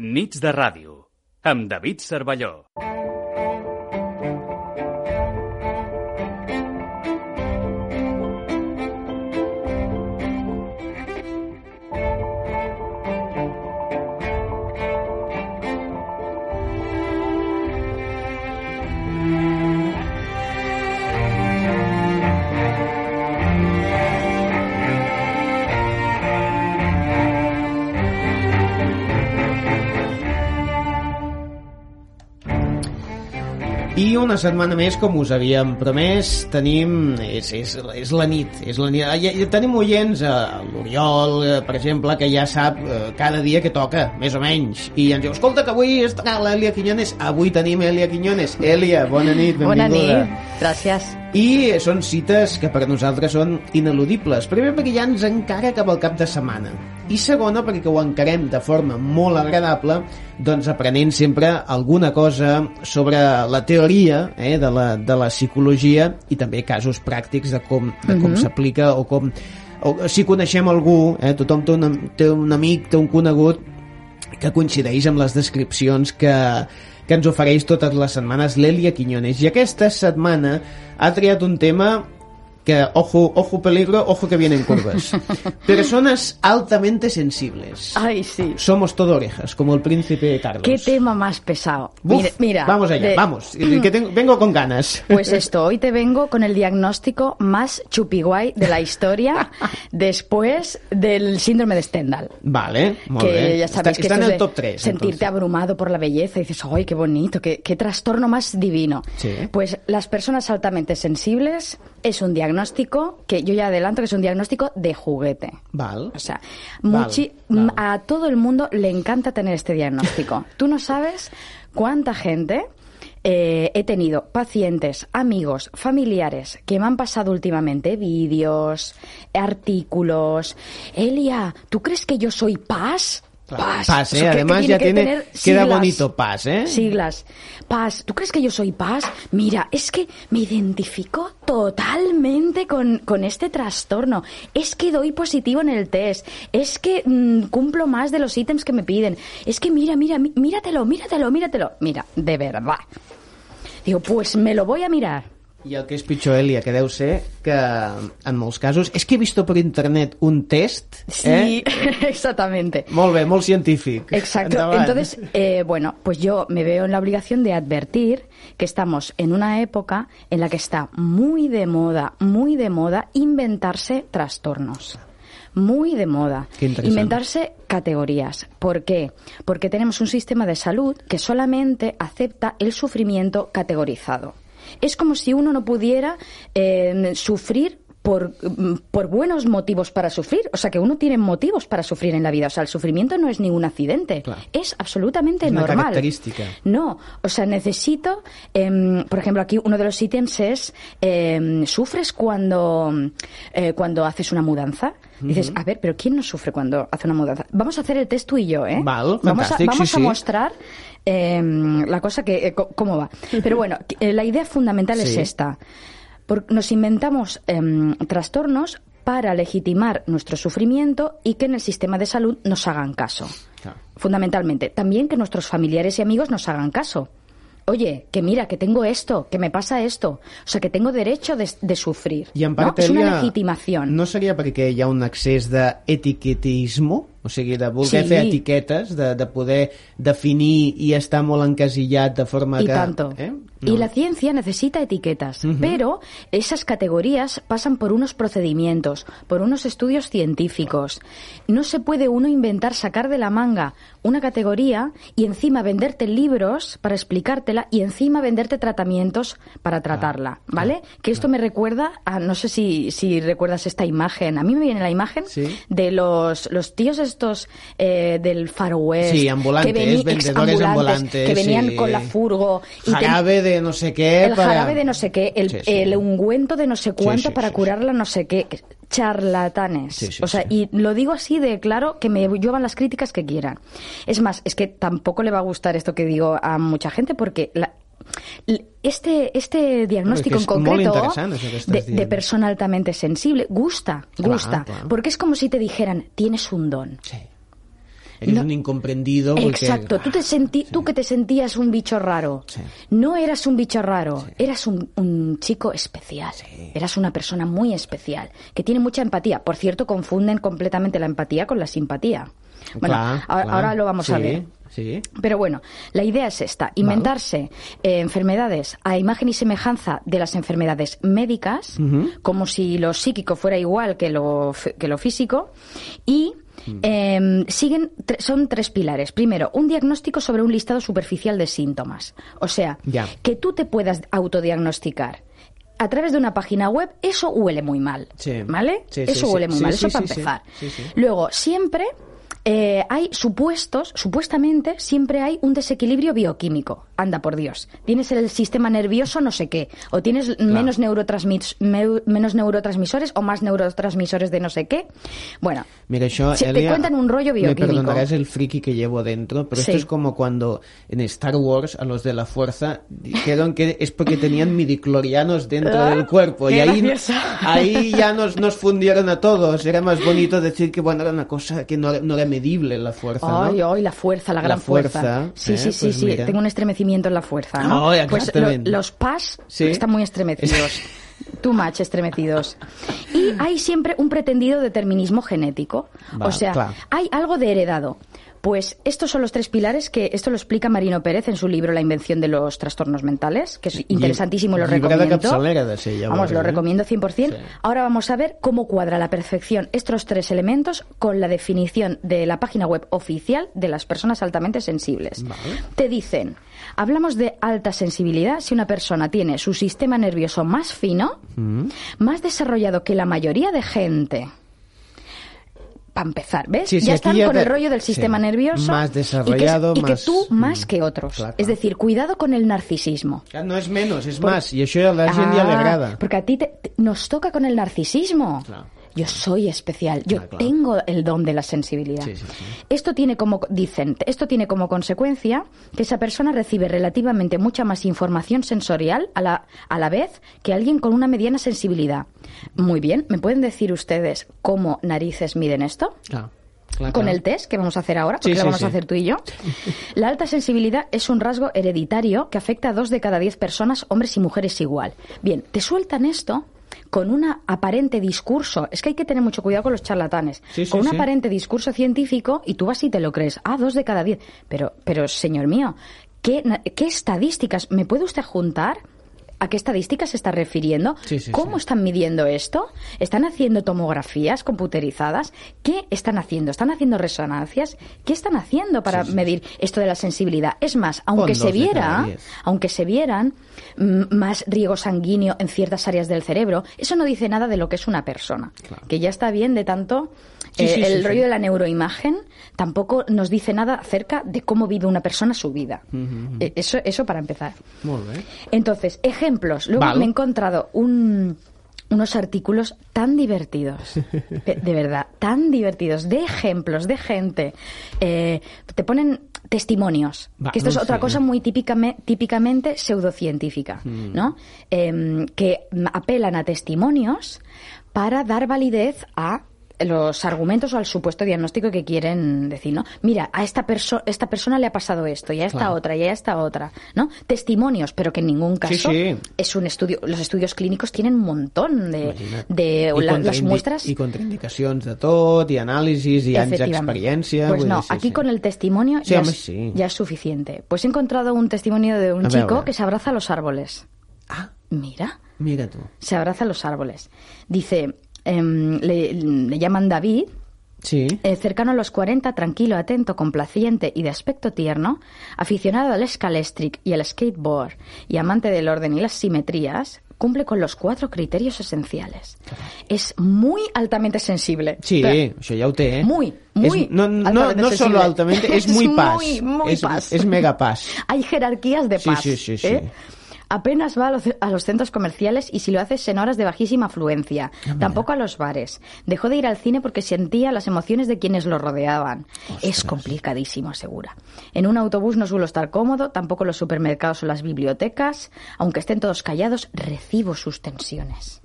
Nits de ràdio, amb David Cervelló. I una setmana més, com us havíem promès, tenim... És, és, és la nit. És la nit. Ja, ja tenim oients, eh, l'Oriol, eh, per exemple, que ja sap eh, cada dia que toca, més o menys. I ens diu, escolta, que avui estarà l'Èlia Quiñones. Avui tenim Èlia Quiñones. Èlia, bona nit, benvinguda. Bona nit, gràcies. I són cites que per nosaltres són ineludibles. Primer perquè ja ens encara cap al cap de setmana. I segona perquè ho encarem de forma molt agradable, doncs aprenent sempre alguna cosa sobre la teoria eh, de, la, de la psicologia i també casos pràctics de com, de com s'aplica o com o si coneixem algú, eh, tothom té un, té un amic, té un conegut que coincideix amb les descripcions que, que ens ofereix totes les setmanes l'Elia Quiñones. I aquesta setmana ha triat un tema que, ojo, ojo peligro, ojo que vienen curvas. Personas altamente sensibles. Ay, sí. Somos todo orejas, como el príncipe Carlos. ¿Qué tema más pesado? Buf, mira, mira, vamos allá, de- vamos. Que tengo- vengo con ganas. Pues esto, hoy te vengo con el diagnóstico más chupiguay de la historia después del síndrome de Stendhal. Vale, molt que bé. ya sabéis está, que está en el top 3. sentirte abrumado por la belleza y dices, ¡ay, qué bonito! Qué, qué trastorno más divino! Sí. Pues las personas altamente sensibles es un diagnóstico que yo ya adelanto que es un diagnóstico de juguete. Val. O sea, Vale, muchi- vale. a todo el mundo le encanta tener este diagnóstico. Tú no sabes cuánta gente eh, he tenido, pacientes, amigos, familiares, que me han pasado últimamente vídeos, artículos. Elia, ¿tú crees que yo soy paz? Claro, Paz. Paz, ¿eh? Además tiene ya tiene- queda bonito Paz, ¿eh? Siglas. Paz. ¿Tú crees que yo soy Paz? Mira, es que me identifico totalmente con, con este trastorno. Es que doy positivo en el test. Es que mm, cumplo más de los ítems que me piden. Es que mira, mira, mí- míratelo, míratelo, míratelo. Mira, de verdad. Digo, pues me lo voy a mirar. I el que és pitjor, Elia, que deu ser que en molts casos... És que he visto per internet un test, Sí, eh? exactamente. Molt bé, molt científic. Exacto. Endavant. Entonces, eh, bueno, pues yo me veo en la obligación de advertir que estamos en una época en la que está muy de moda, muy de moda inventarse trastornos. Muy de moda. Inventarse categorías. ¿Por qué? Porque tenemos un sistema de salud que solamente acepta el sufrimiento categorizado. Es como si uno no pudiera eh, sufrir por, por buenos motivos para sufrir. O sea, que uno tiene motivos para sufrir en la vida. O sea, el sufrimiento no es ningún accidente. Claro. Es absolutamente Es una normal. característica. No, o sea, necesito, em, por ejemplo, aquí uno de los ítems es, em, ¿sufres cuando, eh, cuando haces una mudanza? Dices, a ver, pero ¿quién no sufre cuando hace una mudanza? Vamos a hacer el test tú y yo, ¿eh? Val, vamos a, vamos sí, a mostrar em, la cosa que, eh, cómo va. Pero bueno, eh, la idea fundamental es esta. Por- nos inventamos em, trastornos para legitimar nuestro sufrimiento y que en el sistema de salud nos hagan caso. Claro. Fundamentalmente. También que nuestros familiares y amigos nos hagan caso. Oye, que mira, que tengo esto, que me pasa esto. O sea, que tengo derecho de, de sufrir. I en ¿no? part, Es una Elia, legitimación. No seria perquè hi ha un excés d'etiquetismo? O sigui, de voler Sí. fer etiquetes, de, de poder definir i estar molt encasillat de forma Y que... tanto. Eh? Y la ciencia necesita etiquetas, pero esas categorías pasan por unos procedimientos, por unos estudios científicos. No se puede uno inventar, sacar de la manga una categoría y encima venderte libros para explicártela y encima venderte tratamientos para tratarla, ¿vale? que esto me recuerda a, no sé si, si recuerdas esta imagen, a mí me viene la imagen Sí. de los, los tíos estos eh, del Far West. Sí, ambulantes, que vendedores ex- ambulantes, Que venían sí. con la furgo. y ten- Jarabe de no sé què... el para- jarabe de no sé qué, el, Sí, sí. el ungüento de no sé cuánto para curarla no sé qué. Charlatanes. O sea, y lo digo así de claro que me llevan las críticas que quieran. Es más, es que tampoco le va a gustar esto que digo a mucha gente porque la- este, este diagnóstico en concreto de, persona altamente sensible gusta, Clar, gusta. Porque es como si te dijeran, tienes un don. Sí. eres No. un incomprendido. porque- Exacto, tú, te sentí, tú que te sentías un bicho raro. Sí. No eras un bicho raro, eras un, un chico especial. Eras una persona muy especial, que tiene mucha empatía. Por cierto, confunden completamente la empatía con la simpatía. Bueno, ahora, lo vamos a ver. Sí. Pero bueno, la idea es esta, inventarse eh, enfermedades a imagen y semejanza de las enfermedades médicas, como si lo psíquico fuera igual que lo, que lo físico, y eh, siguen, son tres pilares. Primero, un diagnóstico sobre un listado superficial de síntomas. O sea, Ya. que tú te puedas autodiagnosticar. A través de una página web, eso huele muy mal. Sí. ¿Vale? Sí, eso sí. huele muy mal, eso para empezar. Luego, siempre eh, hay supuestos, supuestamente, siempre hay un desequilibrio bioquímico. Anda, por Dios. Tienes el sistema nervioso no sé qué, o tienes menos, neurotransmis- menos neurotransmisores o más neurotransmisores de no sé qué. Bueno, Mira, te cuentan un rollo Me bioquímico. perdonarás el friki que llevo dentro, pero Sí. esto es como cuando en Star Wars a los de la fuerza dijeron que es porque tenían midiclorianos dentro del cuerpo y ahí, gracioso. ahí ya nos, nos fundieron a todos. Era más bonito decir que bueno era una cosa que no, no era medible la fuerza, ¿no? Ay, la fuerza, la La gran fuerza. fuerza, Sí, eh, sí, sí, pues sí. mira. Tengo un estremecimiento en la fuerza, ¿no? Pues lo- los PAS Sí. están muy estremecidos. Too much estremecidos. Y hay siempre un pretendido determinismo genético. O sea, hay algo de heredado. Pues estos son los tres pilares que esto lo explica Marino Pérez en su libro La invención de los trastornos mentales, que es interesantísimo, lo recomiendo. de Vamos, lo recomiendo 100%. Sí. Ahora vamos a ver cómo cuadra a la perfección estos tres elementos con la definición de la página web oficial de las personas altamente sensibles. Vale. Te dicen, hablamos de alta sensibilidad si una persona tiene su sistema nervioso más fino, Mm. más desarrollado que la mayoría de gente. Para empezar, ¿ves? Sí, sí, ya están ya con te- el rollo del sí. sistema nervioso. Más y que- desarrollado, y que, más- tú más Mm. que otros. Clar, Es decir, cuidado con el narcisismo. No és menys, és Por- más. I això a la gent ja li Ah, agrada. Porque a ti te- te- nos toca con el narcisismo. Claro. Yo soy especial, yo Ah, claro. tengo el don de la sensibilidad. Sí, sí, sí. Esto tiene como dicen, esto tiene como consecuencia que esa persona recibe relativamente mucha más información sensorial a la, a la vez que alguien con una mediana sensibilidad. Muy bien, ¿me pueden decir ustedes cómo narices miden esto? Clar, clar, con el test que vamos a hacer ahora, Sí, porque lo vamos sí. a hacer tú y yo. La alta sensibilidad es un rasgo hereditario que afecta a dos de cada diez personas, hombres y mujeres igual. Bien, te sueltan esto con un aparente discurso. Es que hay que tener mucho cuidado con los charlatanes. Con un aparente discurso científico y tú vas y te lo crees. Ah, dos de cada diez. Pero, pero señor mío, ¿qué, qué estadísticas me puede usted juntar? ¿A qué estadísticas se está refiriendo? Sí, sí, ¿Cómo sí. están midiendo esto? ¿Están haciendo tomografías computerizadas? ¿Qué están haciendo? ¿Están haciendo resonancias? ¿Qué están haciendo para medir esto de la sensibilidad? Es más, aunque se viera, aunque se vieran mm, más riego sanguíneo en ciertas áreas del cerebro, eso no dice nada de lo que es una persona. Claro. Que ya está bien de tanto eh, el rollo de la neuroimagen tampoco nos dice nada acerca de cómo vive una persona su vida. Eh, Eso, eso para empezar. Molt bé. Ejemplos. Luego me he encontrado un- unos artículos tan divertidos, de, de verdad, tan divertidos, de ejemplos, de gente. Eh, te ponen testimonios, Va, que esto es otra sé. cosa muy típicame- típicamente pseudocientífica, Mm. ¿no? Em, que apelan a testimonios para dar validez a los argumentos o al supuesto diagnóstico que quieren decir, ¿no? Mira, a esta, perso esta persona le ha pasado esto, y a esta Claro. otra, y a esta otra, ¿no? Testimonios, pero que en ningún Sí, caso sí. es un estudio. Los estudios clínicos tienen un montón de, de la- las muestras. I contraindicacions de tot, i anàlisis, i anys d'experiència... Pues no, dir, sí, aquí sí. con el testimonio Sí, ya, home, es, sí. ya es suficiente. Pues he encontrado un testimonio de un A chico veure. que se abraza a los árboles. Ah, Mira, mira tu. se abraza a los árboles. Dice, em, le, le llaman David, Sí. Eh, cercano a los 40, tranquilo, atento, complaciente y de aspecto tierno, aficionado al scalestric y al skateboard y amante del orden y las simetrías, cumple con los cuatro criterios esenciales. Es muy altamente sensible. Sí, té, eh? Muy, muy És, no, no, solo altamente, Es muy pas. muy, muy és, pas. és mega pas. Hay jerarquías de Sí, paz. sí, sí, sí. ¿eh? Apenas va a los, a los centros comerciales y si lo hace es en horas de bajísima afluencia. Tampoco a los bares. Dejó de ir al cine porque sentía las emociones de quienes lo rodeaban. Es complicadísimo, asegura. En un autobús no suelo estar cómodo, tampoco los supermercados o las bibliotecas. Aunque estén todos callados, recibo sus tensiones.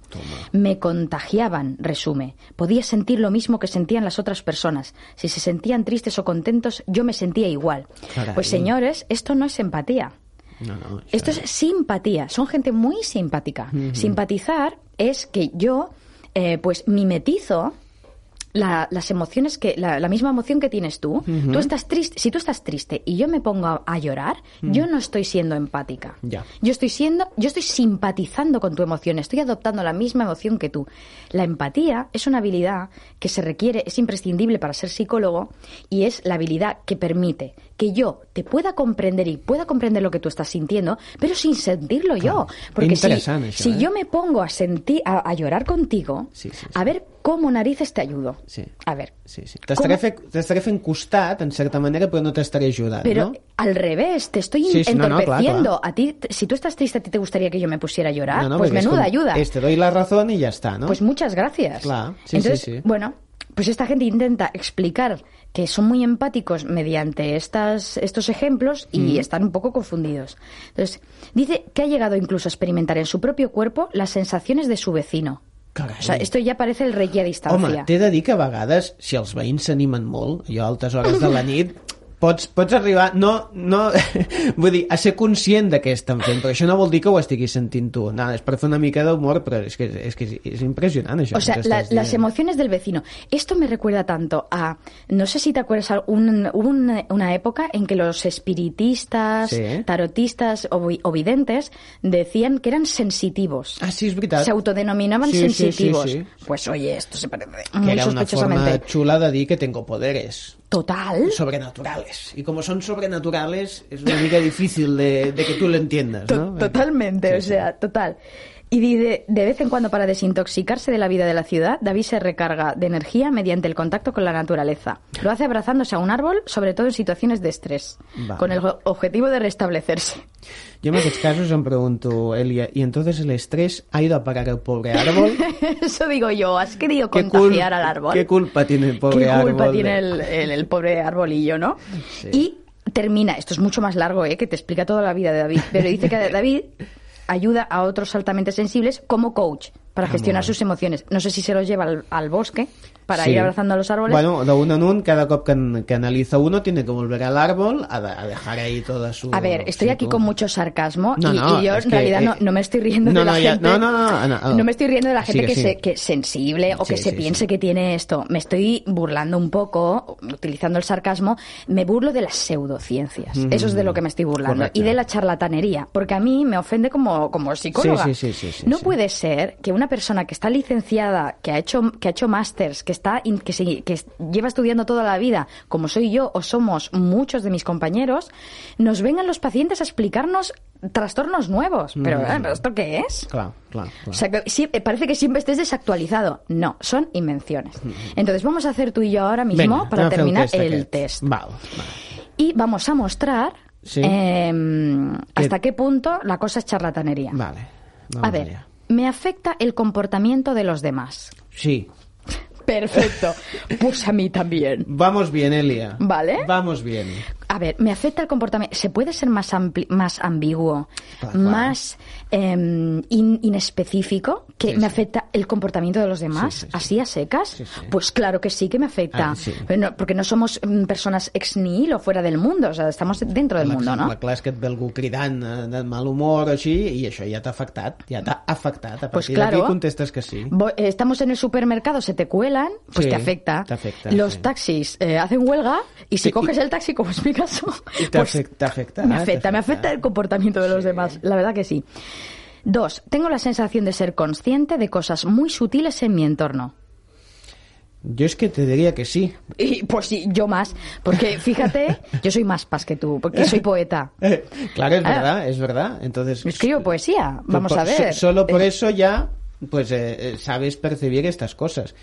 Me contagiaban, resume. Podía sentir lo mismo que sentían las otras personas. Si se sentían tristes o contentos, yo me sentía igual. Caray. Pues señores, esto no es empatía. No, no, Esto es simpatía. Son gente muy simpática. Simpatizar es que yo, eh, pues, mimetizo la- las emociones que la, la misma emoción que tienes tú. Tú estás triste. Si tú estás triste y yo me pongo a, a llorar, yo no estoy siendo empática. Ya. Yo estoy siendo, yo estoy simpatizando con tu emoción. Estoy adoptando la misma emoción que tú. La empatía es una habilidad que se requiere, es imprescindible para ser psicólogo y es la habilidad que permite que yo te pueda comprender y pueda comprender lo que tú estás sintiendo, pero sin sentirlo yo. Porque si, si eh? yo me pongo a sentir, a, a llorar contigo, Sí, sí, sí. a ver cómo narices te ayudo. Sí. A ver. Sí, sí. T'estaré Com- fe, t'estaré fent costat, en certa manera, però no t'estaré ajudant, Pero no? al revés, te estoy Sí, sí, no, no, clar, entorpeciendo. clar. A ti, si tú estás triste, ¿a ti te gustaría que yo me pusiera a llorar? no, no, pues menuda com, ayuda. Te doy la razón y ya está, ¿no? Pues muchas gracias. Claro, sí, Entonces, sí, sí. bueno, pues esta gente intenta explicar que son muy empáticos mediante estas, estos ejemplos y Mm. están un poco confundidos. Entonces, dice que ha llegado incluso a experimentar en su propio cuerpo las sensaciones de su vecino. Carai. O sea, esto ya parece el reiki a distancia. Home, t'he de dir que a vegades, si els veïns s'animen molt, jo a altes hores de la nit, pots, pots arribar, no, no, vull dir, a ser conscient de què estan fent, però això no vol dir que ho estiguis sentint tu. Nada, és per fer una mica d'humor, però és que, és que impressionant això. O sea, la- las emociones del vecino. Esto me recuerda tanto a, no sé si te acuerdas, un- hubo una, época en que los espiritistas, Sí. tarotistas o, o videntes decían que eran sensitivos. Ah, sí, és veritat. Se autodenominaban Sí, sensitivos. sí. Pues oye, esto se parece que muy era una forma chula de dir que tengo poderes Total. sobrenaturales. Y como son sobrenaturales, es una mica difícil de, de que tú lo entiendas. Totalmente, Sí, o sea, total. Y de, de vez en cuando, para desintoxicarse de la vida de la ciudad, David se recarga de energía mediante el contacto con la naturaleza. Lo hace abrazándose a un árbol, sobre todo en situaciones de estrés, Vale. con el objetivo de restablecerse. Yo en estos casos me pregunto, Elia, ¿y entonces el estrés ha ido a parar al pobre árbol? Eso digo yo, has querido ¿Qué contagiar al árbol. ¿Qué culpa tiene el pobre ¿Qué árbol? culpa de- tiene el, el- el pobre arbolillo, no? Sí. Y termina, esto es mucho más largo, ¿eh? que te explica toda la vida de David, pero dice que David ayuda a otros altamente sensibles como coach para gestionar sus emociones. No sé si se los lleva al, al bosque para Sí. ir abrazando a los árboles. Bueno, de uno en uno, cada cop que, que analiza uno, tiene que volver al árbol a, a dejar ahí toda su... A ver, estoy aquí con mucho sarcasmo No, y, no, y yo en que, realidad no, eh, no me estoy riendo no, de la no, ya- gente. no, no, no, no, no. me estoy riendo de la gente Sigue, que, sigue. Se, que es sensible o que Sí, se sí, piense que tiene esto. Me estoy burlando un poco, utilizando el sarcasmo. Me burlo de las pseudociencias. Eso es de lo que me estoy burlando. Correcto. Y de la charlatanería, porque a mí me ofende como, como psicóloga. Sí, sí, sí, sí, sí, no puede ser que una persona que está licenciada, que ha hecho, que ha hecho másters, que está, que, se- que es- lleva estudiando toda la vida, como soy yo o somos muchos de mis compañeros, nos vengan los pacientes a explicarnos trastornos nuevos. Pero, Mm. eh, ¿pero ¿esto qué es? Claro, claro, O sea, que sí- eh, parece que siempre estés desactualizado. No, son invenciones. Entonces vamos a hacer tú y yo ahora mismo Venga, para terminar test el test. Val, val. Y vamos a mostrar Sí. em, hasta qué punto la cosa es charlatanería. Vale. A ver. Me afecta el comportamiento de los demás. Sí. Perfecto. Pues a mí también. Vamos bien, Elia. Vale. Vamos bien. A ver, me afecta el comportamiento. ¿Se puede ser más, ampli- más ambiguo, claro. más em, in- inespecífico que Sí, me sí. afecta el comportamiento de los demás? Sí, sí, sí. ¿Así a secas? Pues claro que sí que me afecta. Ah, no- porque no somos mm, personas ex nihilo fuera del mundo, o sea, estamos dentro del mundo, ¿no? Clar és que et ve algú cridant eh, de mal humor o així i això ja t'ha afectat, ja t'ha afectat. A Pues partir claro. d'aquí contestes que sí. Eh, Estamos en el supermercado, se te cuelan, pues te afecta. afecta, Los taxis eh, hacen huelga y si coges el taxi, como es mi caso, Y te pues afecta, te afecta. me te afecta, me afecta el comportamiento de los Sí. demás. La verdad que sí. Dos, tengo la sensación de ser consciente de cosas muy sutiles en mi entorno. Yo es que te diría que sí. Y pues sí, yo más. Porque fíjate, yo soy más paz que tú, porque soy poeta. claro, es Ah. verdad, es verdad. Entonces, Escribo poesía, Pues vamos por- a ver. so- Solo por Eh, eso ya, pues eh, eh, sabes percibir estas cosas.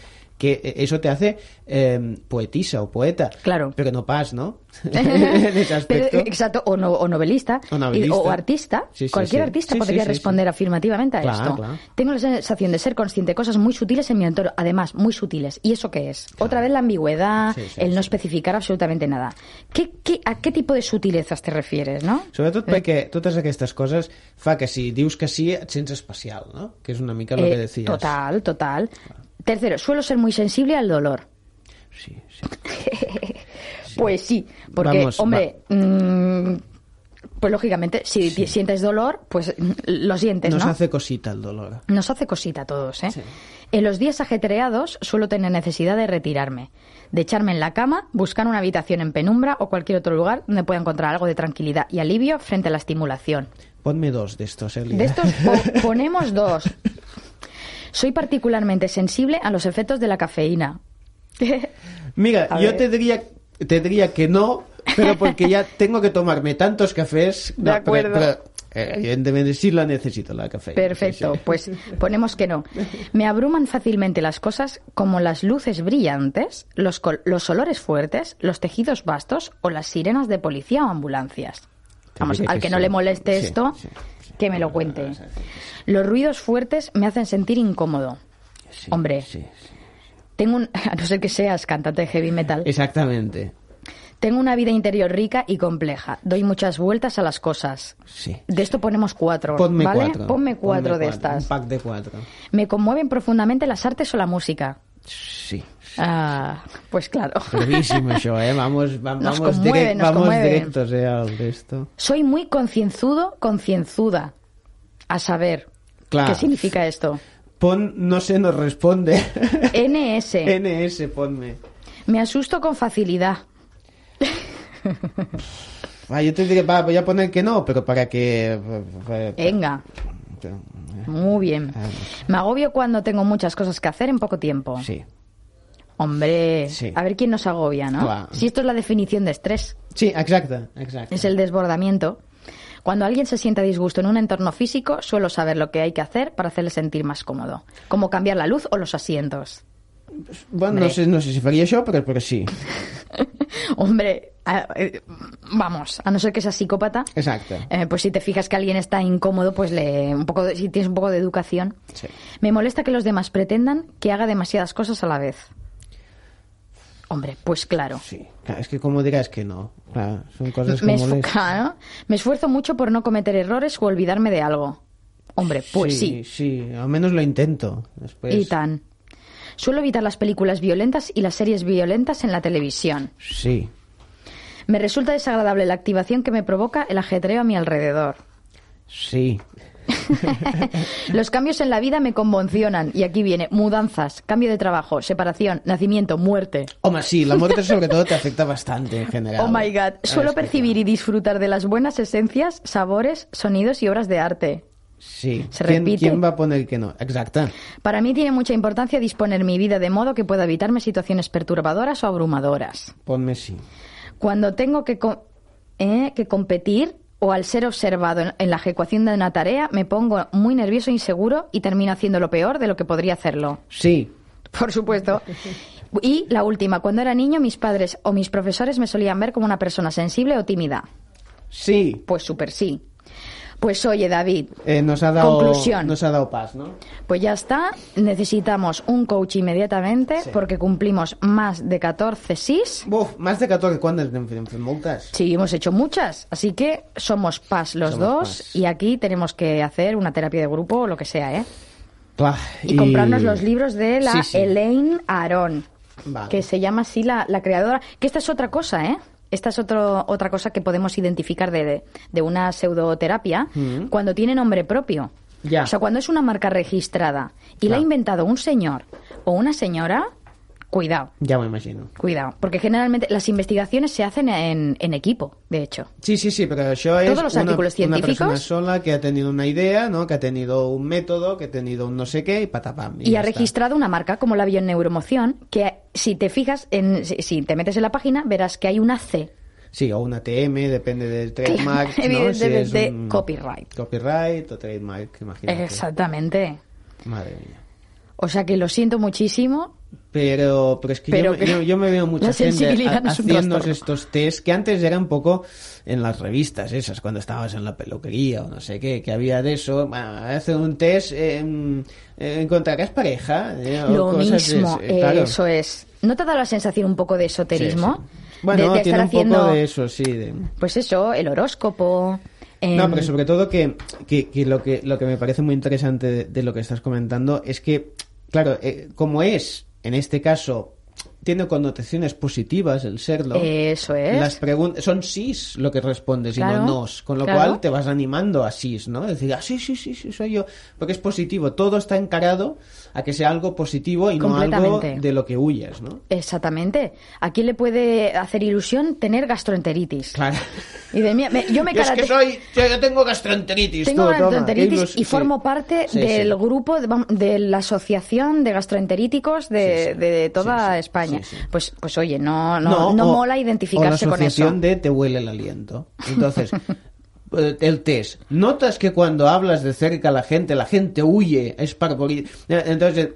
Que eso te hace eh, poetisa o poeta. Claro. Pero no pas, ¿no? en ese aspecto. Pero, exacto, o, no- o novelista, O novelista. y- o artista. Sí, sí, Cualquier sí. artista podría responder afirmativamente a Claro, esto. claro. Tengo la sensación de ser consciente de cosas muy sutiles en mi entorno, además, muy sutiles. ¿Y eso qué es? Otra vez la ambigüedad, el no especificar absolutamente nada. ¿Qué, qué, ¿A qué tipo de sutilezas te refieres, no? Sobretot Eh, perquè totes aquestes coses fa que si dius que sí et sents especial, no? Que és una mica el eh, que decías. total, total. Tercero, suelo ser muy sensible al dolor. Sí, sí. Pues sí, porque, Vamos, hombre, mm, pues lógicamente, si sientes dolor, pues mm, lo sientes, Nos ¿no? hace cosita el dolor. Nos hace cosita a todos, ¿eh? Sí. En los días ajetreados suelo tener necesidad de retirarme, de echarme en la cama, buscar una habitación en penumbra o cualquier otro lugar donde pueda encontrar algo de tranquilidad y alivio frente a la estimulación. Ponme dos de estos, Elia. De estos po- ponemos dos. Soy particularmente sensible a los efectos de la cafeína. Mira, A yo ver. te diría, te diría que no, pero porque ya tengo que tomarme tantos cafés. De no, acuerdo. Pero, pero, eh, evidentemente sí la necesito, la café. Perfecto, pues ponemos que no. Me abruman fácilmente las cosas como las luces brillantes, los, col- los olores fuertes, los tejidos vastos o las sirenas de policía o ambulancias. Vamos, al que que no sí. le moleste Sí, esto. Que me lo cuente. Los ruidos fuertes me hacen sentir incómodo. Sí, Hombre. sí, sí. Tengo un, a no ser que seas cantante de heavy metal, Exactamente. tengo una vida interior rica y compleja. Doy muchas vueltas a las cosas. Sí. De esto ponemos cuatro, Ponme ¿vale? cuatro. Ponme cuatro de Un estas. pack de cuatro. Me conmueven profundamente las artes o la música. Sí. Ah, pues claro. Això, eh? Vamos, va- Nos vamos, conmueve, direct- nos vamos conmueve. directos, eh, al de esto. Soy muy concienzudo, concienzuda. A saber. ¿qué significa esto? Pon, no se nos responde. NS. NS, ponme. Me asusto con facilidad. Ah, yo te diría, va, voy a poner que no, pero para que... Venga, muy bien. Ah, Me agobio cuando tengo muchas cosas que hacer en poco tiempo. Sí. Hombre, Sí. a ver quién nos agobia, ¿no? Si esto es la definición de estrés, Sí, exacte, exacte. es el desbordamiento. Cuando alguien se sienta a disgusto en un entorno físico, suelo saber lo que hay que hacer para hacerle sentir más cómodo. Como cambiar la luz o los asientos. Bueno, no sé, no sé si faria això, però, però sí. Hombre, eh, vamos, a no ser que seas psicópata, Exacte. eh, pues si te fijas que alguien está incómodo, pues le, un poco de- si tienes un poco de educación. Sí. Me molesta que los demás pretendan que haga demasiadas cosas a la vez. Hombre, pues claro. Sí. És que com diràs que no? Clar, són coses que Me, claro, me esfuerzo mucho por no cometer errores o olvidarme de algo. Hombre, pues sí. Sí, al menos lo intento. Después... Y tan. Suelo evitar las películas violentas y las series violentas en la televisión. Sí, Me resulta desagradable la activación que me provoca el ajetreo a mi alrededor. sí. Los cambios en la vida me conmocionan. Y aquí viene mudanzas, cambio de trabajo, separación, nacimiento, muerte. Home, sí, la muerte sobre todo te afecta bastante en general. Oh my god. Suelo percibir y disfrutar de las buenas esencias, sabores, sonidos y obras de arte. Sí. Se ¿Quién, repite. ¿Quién va a poner que no? Exacte. Para mí tiene mucha importancia disponer mi vida de modo que pueda evitarme situaciones perturbadoras o abrumadoras. Ponme sí. Cuando tengo que, co- eh, que competir o al ser observado en, en la ejecución de una tarea, me pongo muy nervioso e inseguro y termino haciendo lo peor de lo que podría hacerlo. Sí. Por supuesto. Y la última, cuando era niño, mis padres o mis profesores me solían ver como una persona sensible o tímida. Sí. Pues súper sí. Pues oye, David, Eh, nos ha dado... Conclusión. Nos ha dado pas, ¿no? pues ya está. Necesitamos un coach inmediatamente Sí. porque cumplimos más de 14 SIS. Buf, más de 14, ¿cuántas moltes. Sí, hemos hecho muchas. Así que somos PAS los Somos dos y aquí tenemos que hacer una terapia de grupo o lo que sea, ¿eh? Y, comprarnos los libros de la Sí, sí. Elaine Aron, Vale. que se llama así la, la creadora. Que esta es otra cosa, ¿eh? Esta es otro, otra cosa que podemos identificar de, de, de una pseudoterapia Mm. cuando tiene nombre propio. Ya. O sea, cuando es una marca registrada y la ha inventado un señor o una señora, cuidado. Ja m'ho imagino. Cuidado, porque generalmente las investigaciones se hacen en, en equipo, de hecho. Sí, sí, sí, pero això es Todos los una, artículos una persona científicos. sola que ha tenido una idea, ¿no? que ha tenido un método, que ha tenido un no sé qué y patapam. Y, ya ha está. registrado una marca como la bioneuromoción, que si te fijas, en, si, si te metes en la página, verás que hay una C. Sí, o una TM, depende del trademark, ¿no? Evidentemente, Si es un copyright. Copyright o trademark, imagínate. Exactamente. Madre mía. O sea que lo siento muchísimo, pero, pero es que, Pero yo, que yo, yo me veo mucha gente ha- no es haciendo estos test que antes era un poco en las revistas esas, cuando estabas en la peluquería o no sé qué, que había de eso, bueno, hacer un test, eh, encontrarás pareja. eh, o Lo de mismo, ese, claro. eso es. ¿No te da la sensación un poco de esoterismo? Sí, sí. Bueno, de, de tiene estar un haciendo, poco de eso, sí. de- pues eso, el horóscopo. No, em, pero sobre todo que, que, que lo que lo que me parece muy interesante de, de lo que estás comentando es que, claro, eh, como es, en este caso, tiene connotaciones positivas el serlo. Eso es. Las preguntas son sís lo que respondes y Claro, no nos, con lo claro. cual te vas animando a sís, ¿no? Es decir, ah, sí, sí, sí, sí, soy yo, porque es positivo. Todo está encarado a que sea algo positivo y no algo de lo que huyes, ¿no? Exactamente. ¿A quién le puede hacer ilusión tener gastroenteritis? Claro. Y de mí, me- yo me Yo es que soy, yo, yo tengo gastroenteritis. Tengo tú, gastroenteritis y sí. formo parte Sí, del sí. grupo de, de la asociación de gastroenteríticos de, de toda sí. España. Sí, sí. Pues, pues oye, no, no, no, o- mola identificarse o la con eso. de te huele el aliento. Entonces, eh, el test. ¿Notas que cuando hablas de cerca a la gente, la gente huye, es parvorí? Eh, Entonces,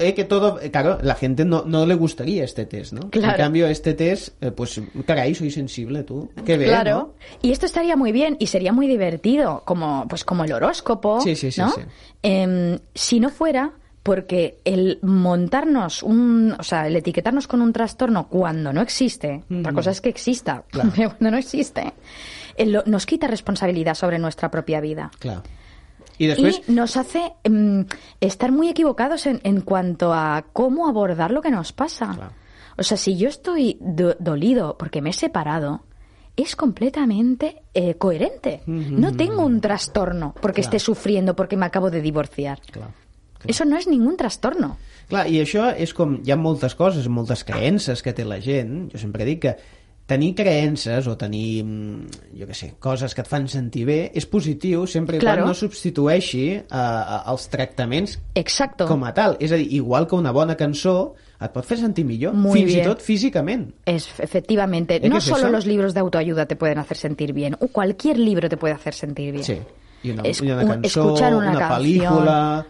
eh, que todo, claro, la gente no, no le gustaría este test, ¿no? Claro. En cambio, este test, pues, caray, soy sensible tú. Qué bien, Claro. ¿no? Y esto estaría muy bien y sería muy divertido, como, pues como el horóscopo. Sí, sí, sí, ¿no? sí. Em, si no fuera porque el montarnos un, o sea, el etiquetarnos con un trastorno cuando no existe, otra cosa es que exista, Claro. pero cuando no existe, lo- nos quita responsabilidad sobre nuestra propia vida. Claro. Y después, Y nos hace em, estar muy equivocados en, en cuanto a cómo abordar lo que nos pasa. Claro. O sea, si yo estoy do- dolido porque me he separado, es completamente eh, coherente. No tengo un trastorno porque Claro. esté sufriendo porque me acabo de divorciar. Clar. Eso no es ningún trastorno. Clar, i això és com... Hi ha moltes coses, moltes creences que té la gent. Jo sempre dic que tenir creences o tenir, mm, jo què sé, coses que et fan sentir bé és positiu sempre i Claro. quan no substitueixi eh, eh, els tractaments Exacto. com a tal. És a dir, igual que una bona cançó et pot fer sentir millor, Muy fins bien. i tot físicament. Es, efectivamente, ¿Eh, no es solo eso? los libros de autoayuda te pueden hacer sentir bien, o cualquier libro te puede hacer sentir bien. Sí. I una, Es- i una un- cançó, una una canción. pel·lícula...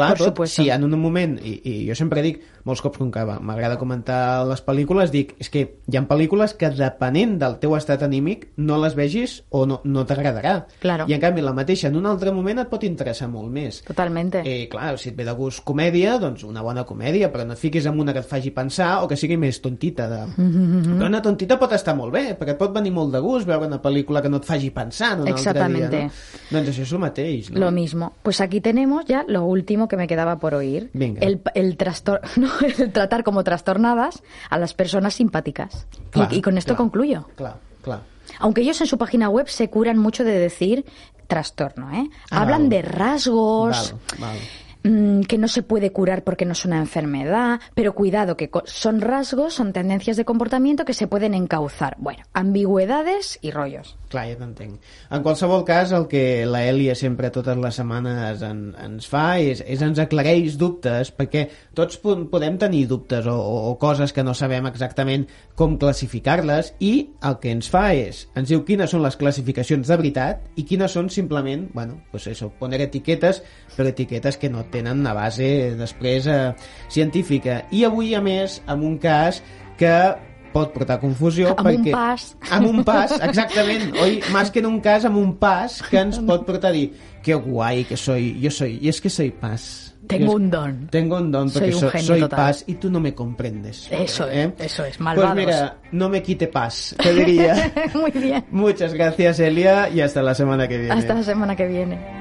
Clar, tot, supuesto. si en un moment, i, i jo sempre dic, molts cops com que m'agrada comentar les pel·lícules, dic, és que hi ha pel·lícules que depenent del teu estat anímic no les vegis o no, no t'agradarà. Claro. I en canvi la mateixa en un altre moment et pot interessar molt més. Totalmente. Eh, clar, si et ve de gust comèdia, doncs una bona comèdia, però no et fiquis en una que et faci pensar o que sigui més tontita. De... Mm-hmm. Però una tontita pot estar molt bé, perquè et pot venir molt de gust veure una pel·lícula que no et faci pensar en un altre dia. No? Doncs això és el mateix, no? Lo mismo. Pues aquí tenemos ya lo último que me quedaba por oír. Venga. El, el, trastor- no, el tratar como trastornadas a las personas simpáticas. Y- con esto concluyo. Clar, clar. Aunque ellos en su página web se curan mucho de decir trastorno, ¿eh? Ah, Hablan vale. de rasgos. Mm, que no se puede curar porque no es una enfermedad, pero cuidado, que son rasgos, son tendencias de comportamiento que se pueden encauzar. Bueno, ambigüedades y rollos. Clar, ja t'entenc. En qualsevol cas, el que la Elia sempre totes les setmanes en, ens fa és, és ens aclareix dubtes, perquè tots po podem tenir dubtes o, o, o coses que no sabem exactament com classificar-les, i el que ens fa és, ens diu quines són les classificacions de veritat i quines són simplement, bueno, pues eso, poner etiquetes, però etiquetes que no tenen una base després eh, científica. I avui, a més, amb un cas que pot portar confusió Amb un perquè... pas. Amb un pas, exactament. Oi, más que en un cas, amb un pas que ens pot portar a dir que guai que soy, yo soy, y es que soy paz. Tengo un don. Tengo un don Soy porque un so- genio soy total. paz y tú no me comprendes. Eso es, eso es, Pues malvados. mira, no me quite paz, te diría. Muy bien. Muchas gracias, Elia, y hasta la semana que viene. Hasta la semana que viene.